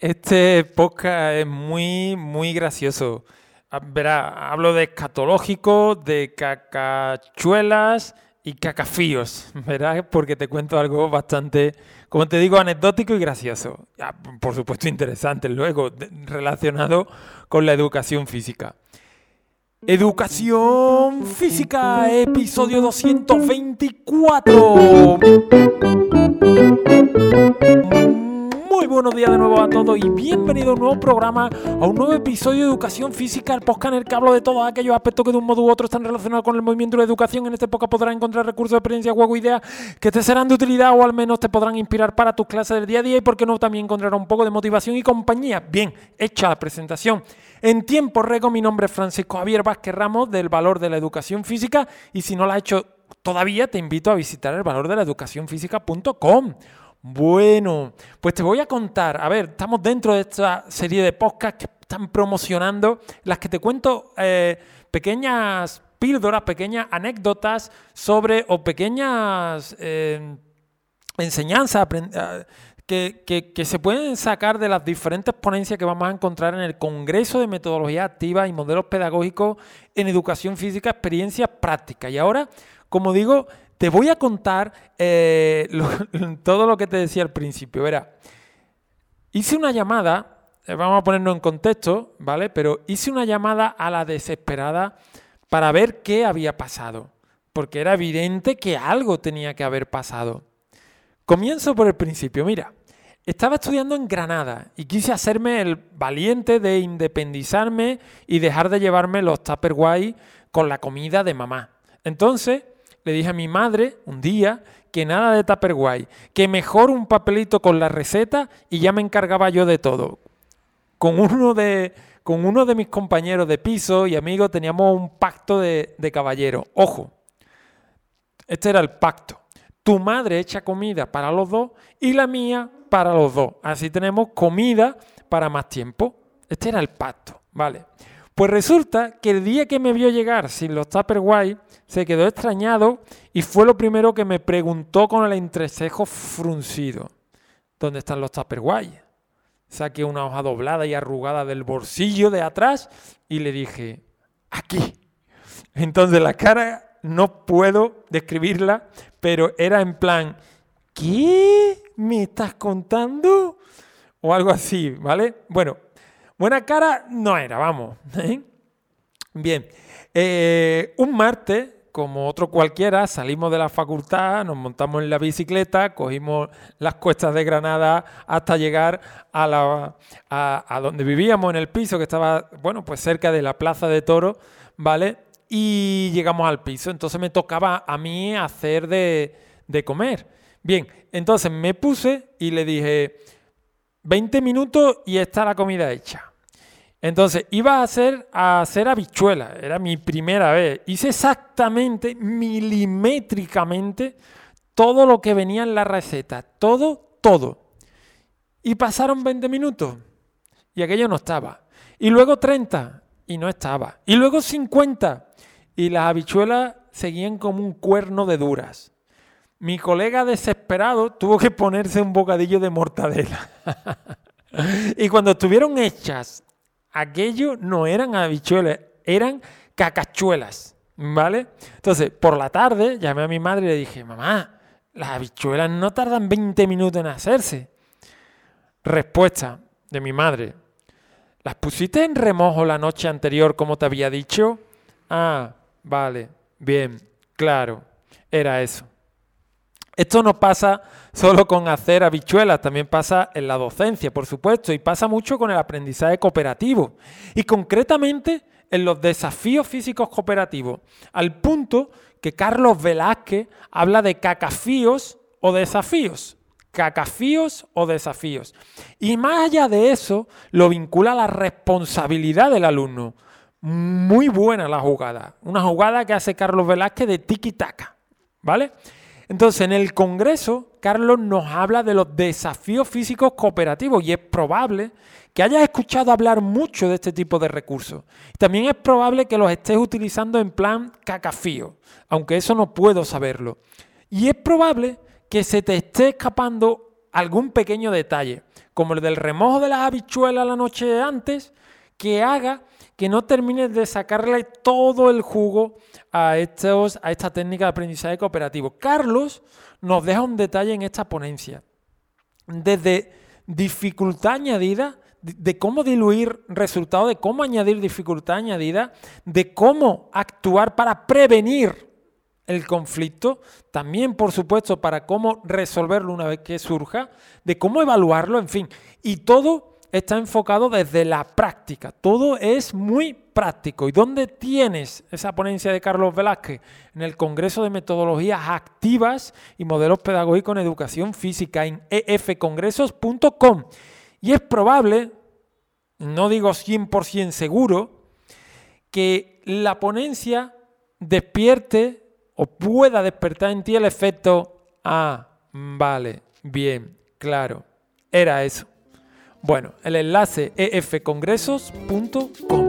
Este podcast es muy, muy gracioso. Ah, Verá, hablo de escatológico, de cacachuelas y cacafíos, ¿verdad? Porque te cuento algo bastante, como te digo, anecdótico y gracioso. Ah, Por supuesto, interesante luego, relacionado con la educación física. Educación física, episodio 224. Buenos días de nuevo a todos y bienvenido a un nuevo programa, a un nuevo episodio de Educación Física, el podcast en el que hablo de todos aquellos aspectos que de un modo u otro están relacionados con el movimiento de la educación. En este podcast podrás encontrar recursos, experiencias, juegos, ideas que te serán de utilidad o al menos te podrán inspirar para tus clases del día a día y por qué no también encontrarás un poco de motivación y compañía. Bien, hecha la presentación. En tiempo récord, mi nombre es Francisco Javier Vázquez Ramos del Valor de la Educación Física y si no lo has hecho todavía te invito a visitar el valor de la educación física.com. Bueno, pues te voy a contar, a ver, estamos dentro de esta serie de podcasts que están promocionando, las que te cuento eh, pequeñas píldoras, pequeñas anécdotas sobre o pequeñas eh, enseñanzas ah, que, que- que se pueden sacar de las diferentes ponencias que vamos a encontrar en el Congreso de Metodología Activa y Modelos Pedagógicos en Educación Física, Experiencias Prácticas. Y ahora, como digo, te voy a contar eh, todo lo que te decía al principio. Verá, hice una llamada, eh, vamos a ponernos en contexto, ¿vale? Pero hice una llamada a la desesperada para ver qué había pasado, porque era evidente que algo tenía que haber pasado. Comienzo por el principio. Mira, estaba estudiando en Granada y quise hacerme el valiente de independizarme y dejar de llevarme los Tupperware con la comida de mamá. Entonces le dije a mi madre un día que nada de Tupperware, que mejor un papelito con la receta y ya me encargaba yo de todo. Con uno de, con uno de mis compañeros de piso y amigos teníamos un pacto de, de caballero. Ojo, este era el pacto. Tu madre echa comida para los dos y la mía para los dos. Así tenemos comida para más tiempo. Este era el pacto, ¿vale? Pues resulta que el día que me vio llegar sin los Tupperware, se quedó extrañado y fue lo primero que me preguntó con el entrecejo fruncido. ¿Dónde están los Tupperware? Saqué una hoja doblada y arrugada del bolsillo de atrás y le dije, aquí. Entonces la cara no puedo describirla, pero era en plan, ¿qué me estás contando? O algo así, ¿vale? Bueno, buena cara no era, vamos. ¿eh? Bien, eh, un martes, como otro cualquiera, salimos de la facultad, nos montamos en la bicicleta, cogimos las cuestas de Granada hasta llegar a, la, donde vivíamos, en el piso que estaba, bueno, pues cerca de la Plaza de Toro, ¿vale? Y llegamos al piso, entonces me tocaba a mí hacer de, de comer. Bien, entonces me puse y le dije, 20 minutos y está la comida hecha. Entonces, iba a hacer, a hacer habichuelas, era mi primera vez. Hice exactamente, milimétricamente, todo lo que venía en la receta. Todo, todo. Y pasaron 20 minutos y aquello no estaba. Y luego 30 y no estaba. Y luego 50 y las habichuelas seguían como un cuerno de duras. Mi colega desesperado tuvo que ponerse un bocadillo de mortadela. y cuando estuvieron hechas, aquello no eran habichuelas, eran cacachuelas, ¿vale? Entonces, por la tarde llamé a mi madre y le dije, mamá, las habichuelas no tardan 20 minutos en hacerse. Respuesta de mi madre, ¿las pusiste en remojo la noche anterior como te había dicho? Ah, vale, bien, claro, era eso. Esto no pasa solo con hacer habichuelas, también pasa en la docencia, por supuesto, y pasa mucho con el aprendizaje cooperativo. Y concretamente en los desafíos físicos cooperativos, al punto que Carlos Velázquez habla de cacafíos o desafíos. Cacafíos o desafíos. Y más allá de eso, lo vincula a la responsabilidad del alumno. Muy buena la jugada. Una jugada que hace Carlos Velázquez de tiki-taka. ¿Vale? Entonces, en el Congreso, Carlos nos habla de los desafíos físicos cooperativos y es probable que hayas escuchado hablar mucho de este tipo de recursos. También es probable que los estés utilizando en plan cacafío, aunque eso no puedo saberlo. Y es probable que se te esté escapando algún pequeño detalle, como el del remojo de las habichuelas la noche antes, que haga que no termines de sacarle todo el jugo a, estos, a esta técnica de aprendizaje cooperativo. Carlos nos deja un detalle en esta ponencia. Desde dificultad añadida, de cómo diluir resultados, de cómo añadir dificultad añadida, de cómo actuar para prevenir el conflicto, también por supuesto para cómo resolverlo una vez que surja, de cómo evaluarlo, en fin. Y todo está enfocado desde la práctica. Todo es muy práctico. ¿Y dónde tienes esa ponencia de Carlos Velázquez? En el Congreso de Metodologías Activas y Modelos Pedagógicos en Educación Física en efcongresos.com. Y es probable, no digo 100% seguro, que la ponencia despierte o pueda despertar en ti el efecto, ah, vale, bien, claro, era eso. Bueno, el enlace efcongresos.com.